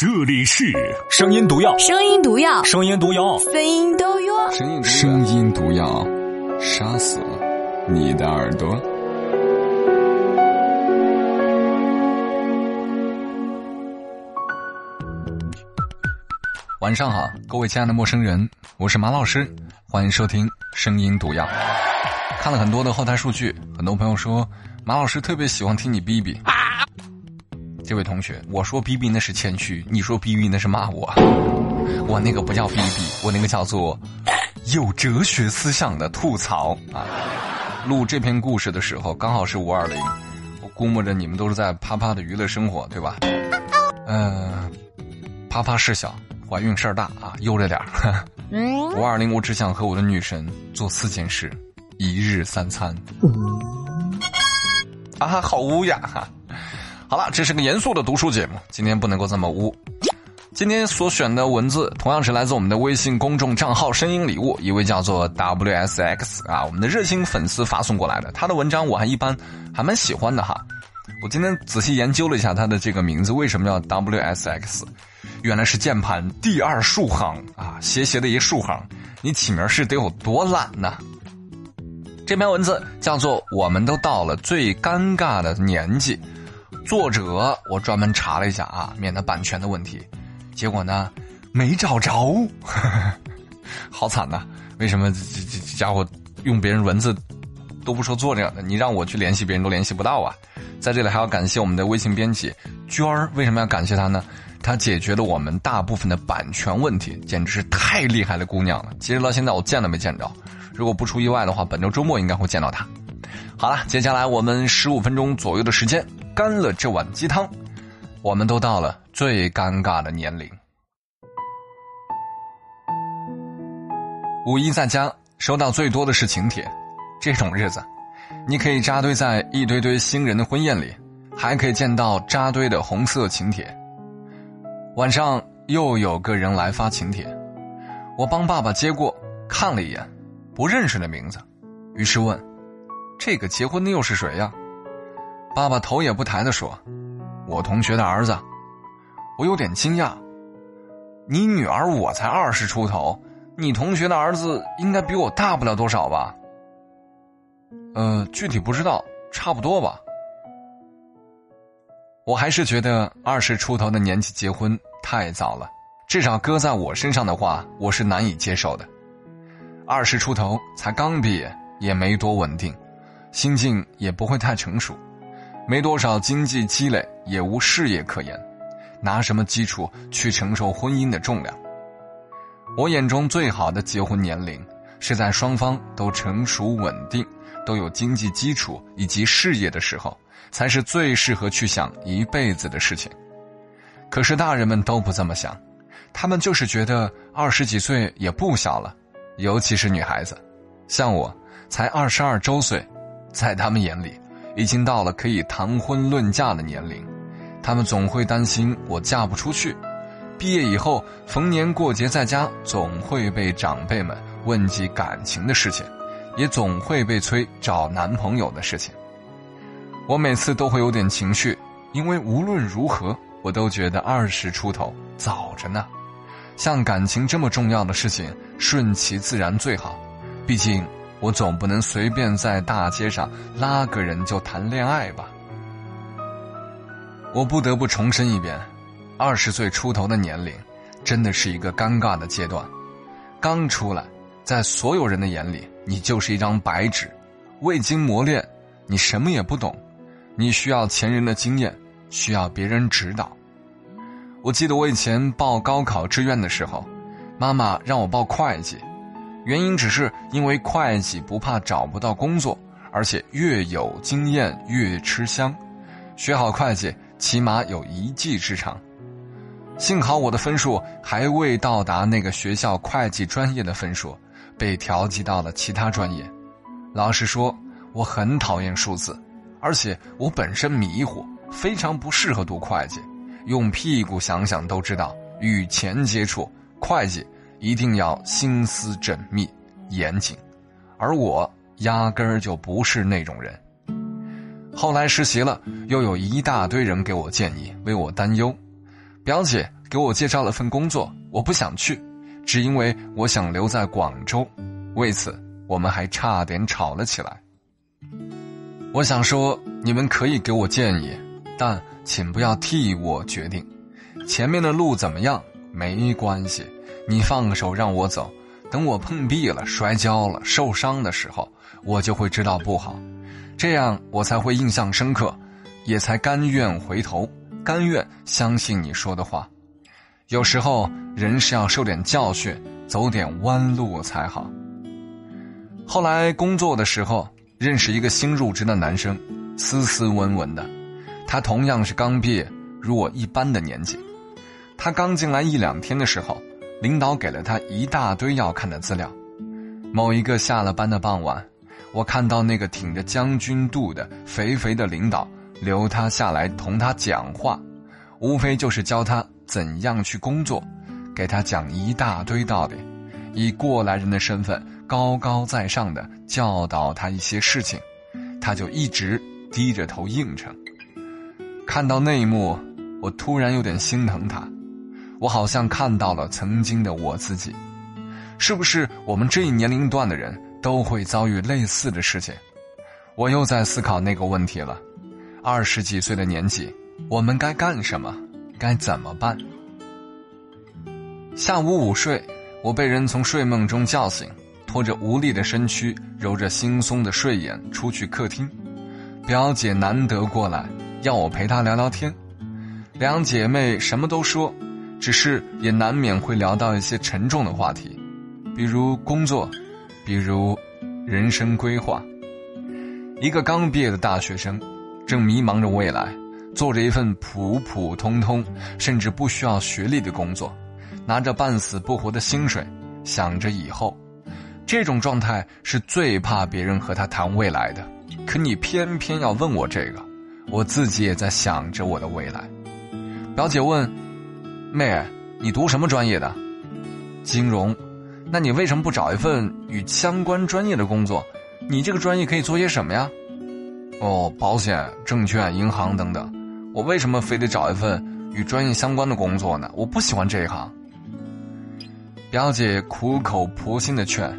这里是声音毒药，声音毒药，声音毒药，声音毒药。声音声音毒药，杀死你的耳朵。晚上好，各位亲爱的陌生人，我是马老师，欢迎收听声音毒药。看了很多的后台数据，很多朋友说马老师特别喜欢听你逼逼。这位同学，我说逼逼那是谦虚，你说逼逼那是骂我。我那个不叫逼逼，我那个叫做有哲学思想的吐槽啊。录这篇故事的时候，刚好是五二零，我估摸着你们都是在啪啪的娱乐生活，对吧？嗯、啪啪事小，怀孕事儿大啊，悠着点儿。五二零，我只想和我的女神做四件事，一日三餐。啊，好污呀！哈。好了，这是个严肃的读书节目，今天不能够这么污。今天所选的文字同样是来自我们的微信公众账号“声音礼物”，一位叫做 WSX 啊，我们的热心粉丝发送过来的。他的文章我还一般，还蛮喜欢的哈。我今天仔细研究了一下他的这个名字，为什么叫 WSX？原来是键盘第二竖行啊，斜斜的一竖行。你起名是得有多懒呢？这篇文字叫做《我们都到了最尴尬的年纪》。作者我专门查了一下啊，免得版权的问题，结果呢没找着，好惨呐！为什么这这这家伙用别人文字都不说作者的？你让我去联系别人都联系不到啊！在这里还要感谢我们的微信编辑娟儿，为什么要感谢她呢？她解决了我们大部分的版权问题，简直是太厉害的姑娘了。其实到现在我见都没见着，如果不出意外的话，本周周末应该会见到她。好了，接下来我们十五分钟左右的时间。干了这碗鸡汤，我们都到了最尴尬的年龄。五一在家收到最多的是请帖，这种日子，你可以扎堆在一堆堆新人的婚宴里，还可以见到扎堆的红色请帖。晚上又有个人来发请帖，我帮爸爸接过，看了一眼，不认识的名字，于是问：“这个结婚的又是谁呀？”爸爸头也不抬的说：“我同学的儿子。”我有点惊讶：“你女儿我才二十出头，你同学的儿子应该比我大不了多少吧？”呃，具体不知道，差不多吧。我还是觉得二十出头的年纪结婚太早了，至少搁在我身上的话，我是难以接受的。二十出头才刚毕业，也没多稳定，心境也不会太成熟。没多少经济积累，也无事业可言，拿什么基础去承受婚姻的重量？我眼中最好的结婚年龄，是在双方都成熟稳定、都有经济基础以及事业的时候，才是最适合去想一辈子的事情。可是大人们都不这么想，他们就是觉得二十几岁也不小了，尤其是女孩子，像我，才二十二周岁，在他们眼里。已经到了可以谈婚论嫁的年龄，他们总会担心我嫁不出去。毕业以后，逢年过节在家，总会被长辈们问及感情的事情，也总会被催找男朋友的事情。我每次都会有点情绪，因为无论如何，我都觉得二十出头早着呢。像感情这么重要的事情，顺其自然最好。毕竟。我总不能随便在大街上拉个人就谈恋爱吧？我不得不重申一遍，二十岁出头的年龄，真的是一个尴尬的阶段。刚出来，在所有人的眼里，你就是一张白纸，未经磨练，你什么也不懂，你需要前人的经验，需要别人指导。我记得我以前报高考志愿的时候，妈妈让我报会计。原因只是因为会计不怕找不到工作，而且越有经验越吃香，学好会计起码有一技之长。幸好我的分数还未到达那个学校会计专业的分数，被调剂到了其他专业。老实说，我很讨厌数字，而且我本身迷糊，非常不适合读会计。用屁股想想都知道，与钱接触，会计。一定要心思缜密、严谨，而我压根儿就不是那种人。后来实习了，又有一大堆人给我建议，为我担忧。表姐给我介绍了份工作，我不想去，只因为我想留在广州。为此，我们还差点吵了起来。我想说，你们可以给我建议，但请不要替我决定。前面的路怎么样没关系，你放手让我走。等我碰壁了、摔跤了、受伤的时候，我就会知道不好，这样我才会印象深刻，也才甘愿回头，甘愿相信你说的话。有时候人是要受点教训，走点弯路才好。后来工作的时候，认识一个新入职的男生，斯斯文文的，他同样是刚毕业，如我一般的年纪。他刚进来一两天的时候。领导给了他一大堆要看的资料。某一个下了班的傍晚，我看到那个挺着将军肚的肥肥的领导留他下来同他讲话，无非就是教他怎样去工作，给他讲一大堆道理，以过来人的身份高高在上的教导他一些事情，他就一直低着头应承。看到那一幕，我突然有点心疼他。我好像看到了曾经的我自己，是不是我们这一年龄段的人都会遭遇类似的事情？我又在思考那个问题了。二十几岁的年纪，我们该干什么？该怎么办？下午午睡，我被人从睡梦中叫醒，拖着无力的身躯，揉着惺忪的睡眼，出去客厅。表姐难得过来，要我陪她聊聊天。两姐妹什么都说。只是也难免会聊到一些沉重的话题，比如工作，比如人生规划。一个刚毕业的大学生，正迷茫着未来，做着一份普普通通甚至不需要学历的工作，拿着半死不活的薪水，想着以后。这种状态是最怕别人和他谈未来的。可你偏偏要问我这个，我自己也在想着我的未来。表姐问。妹，你读什么专业的？金融。那你为什么不找一份与相关专业的工作？你这个专业可以做些什么呀？哦，保险、证券、银行等等。我为什么非得找一份与专业相关的工作呢？我不喜欢这一行。表姐苦口婆心的劝，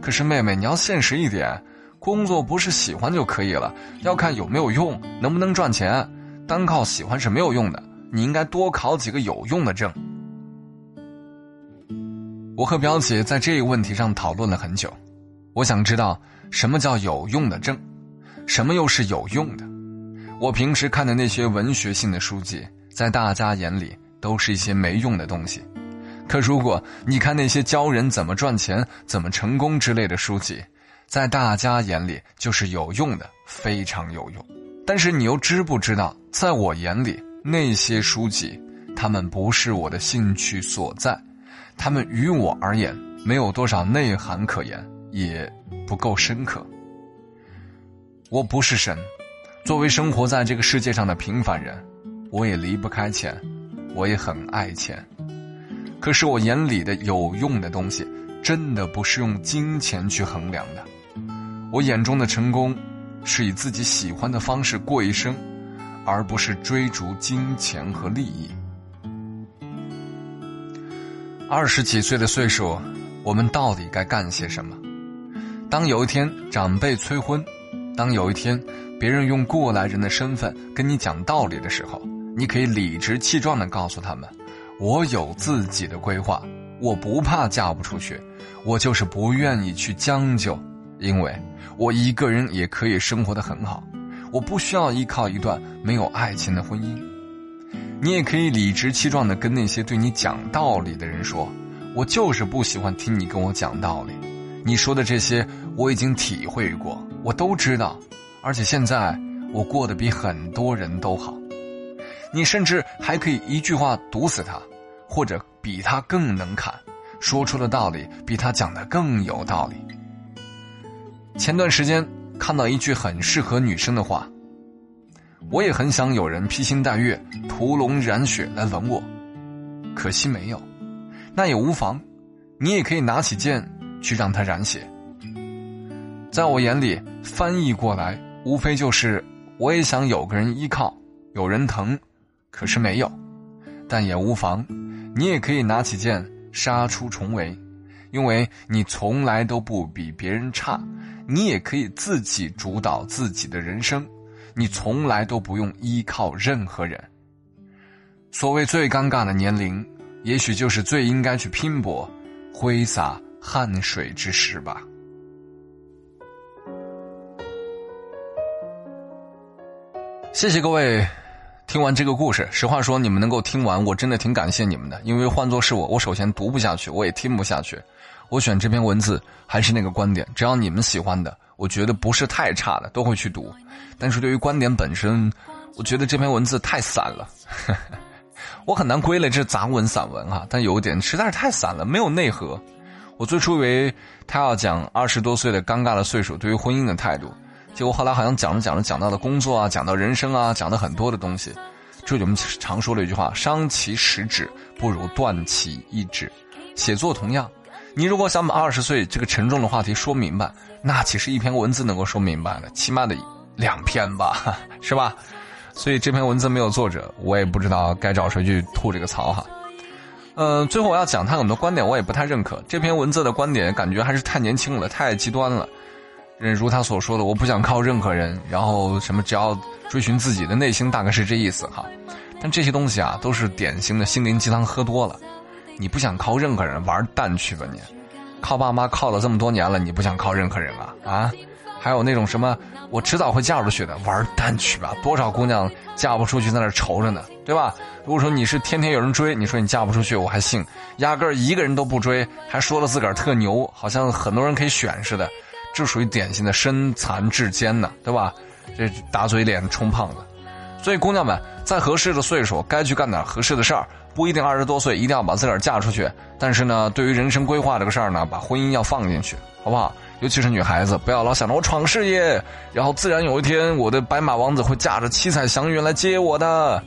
可是妹妹你要现实一点，工作不是喜欢就可以了，要看有没有用，能不能赚钱。单靠喜欢是没有用的。你应该多考几个有用的证。我和表姐在这个问题上讨论了很久，我想知道什么叫有用的证，什么又是有用的。我平时看的那些文学性的书籍，在大家眼里都是一些没用的东西。可如果你看那些教人怎么赚钱、怎么成功之类的书籍，在大家眼里就是有用的，非常有用。但是你又知不知道，在我眼里？那些书籍，他们不是我的兴趣所在，他们于我而言没有多少内涵可言，也不够深刻。我不是神，作为生活在这个世界上的平凡人，我也离不开钱，我也很爱钱。可是我眼里的有用的东西，真的不是用金钱去衡量的。我眼中的成功，是以自己喜欢的方式过一生。而不是追逐金钱和利益。二十几岁的岁数，我们到底该干些什么？当有一天长辈催婚，当有一天别人用过来人的身份跟你讲道理的时候，你可以理直气壮的告诉他们：“我有自己的规划，我不怕嫁不出去，我就是不愿意去将就，因为我一个人也可以生活的很好。”我不需要依靠一段没有爱情的婚姻，你也可以理直气壮的跟那些对你讲道理的人说：“我就是不喜欢听你跟我讲道理，你说的这些我已经体会过，我都知道，而且现在我过得比很多人都好。”你甚至还可以一句话毒死他，或者比他更能侃，说出的道理比他讲的更有道理。前段时间。看到一句很适合女生的话，我也很想有人披星戴月、屠龙染血来吻我，可惜没有。那也无妨，你也可以拿起剑去让他染血。在我眼里，翻译过来无非就是我也想有个人依靠，有人疼，可是没有。但也无妨。你也可以拿起剑杀出重围，因为你从来都不比别人差。你也可以自己主导自己的人生，你从来都不用依靠任何人。所谓最尴尬的年龄，也许就是最应该去拼搏、挥洒汗水之时吧。谢谢各位，听完这个故事，实话说，你们能够听完，我真的挺感谢你们的。因为换作是我，我首先读不下去，我也听不下去。我选这篇文字还是那个观点，只要你们喜欢的，我觉得不是太差的，都会去读。但是对于观点本身，我觉得这篇文字太散了，我很难归类这杂文散文哈。但有一点实在是太散了，没有内核。我最初以为他要讲二十多岁的尴尬的岁数对于婚姻的态度。结果后来好像讲着讲着讲到了工作啊，讲到人生啊，讲的很多的东西。这就我们常说的一句话：伤其十指，不如断其一指。写作同样，你如果想把二十岁这个沉重的话题说明白，那其实一篇文字能够说明白的，起码得两篇 吧，是吧？所以这篇文字没有作者，我也不知道该找谁去吐这个槽哈。嗯，最后我要讲他很多观点，我也不太认可。这篇文字的观点感觉还是太年轻了，太极端了。如他所说的，我不想靠任何人，然后什么只要追寻自己的内心，大概是这意思哈。但这些东西啊，都是典型的心灵鸡汤，喝多了。你不想靠任何人，玩蛋去吧你！靠爸妈靠了这么多年了，你不想靠任何人啊啊！还有那种什么我迟早会嫁出去的，玩蛋去吧！多少姑娘嫁不出去，在那愁着呢，对吧？如果说你是天天有人追，你说你嫁不出去，我还信；压根儿一个人都不追，还说了自个儿特牛，好像很多人可以选似的。这属于典型的身残志坚呢，对吧？这打嘴脸充胖子，所以姑娘们在合适的岁数该去干点合适的事儿，不一定二十多岁一定要把自个儿嫁出去。但是呢，对于人生规划这个事儿呢，把婚姻要放进去，好不好？尤其是女孩子，不要老想着我闯事业，然后自然有一天我的白马王子会驾着七彩祥云来接我的。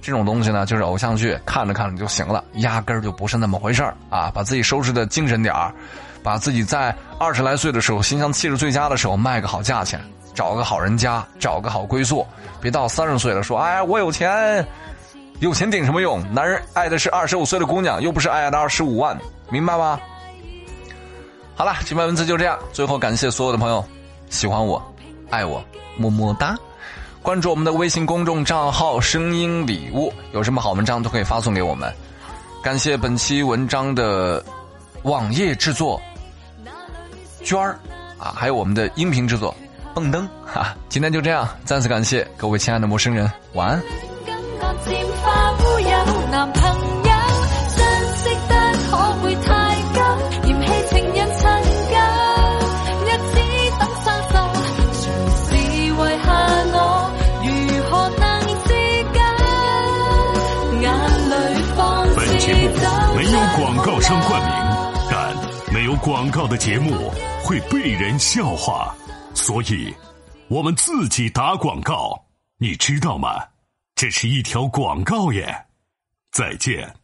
这种东西呢，就是偶像剧看着看着就行了，压根儿就不是那么回事儿啊！把自己收拾的精神点儿。把自己在二十来岁的时候，形象气质最佳的时候卖个好价钱，找个好人家，找个好归宿，别到三十岁了说：“哎，我有钱，有钱顶什么用？男人爱的是二十五岁的姑娘，又不是爱的二十五万，明白吗？”好了，这篇文字就这样。最后感谢所有的朋友，喜欢我，爱我，么么哒！关注我们的微信公众账号“声音礼物”，有什么好文章都可以发送给我们。感谢本期文章的网页制作。娟儿，啊，还有我们的音频制作，蹦灯，哈，今天就这样，再次感谢各位亲爱的陌生人，晚安。本节目没有广告商冠名，但没有广告的节目。会被人笑话，所以我们自己打广告，你知道吗？这是一条广告耶！再见。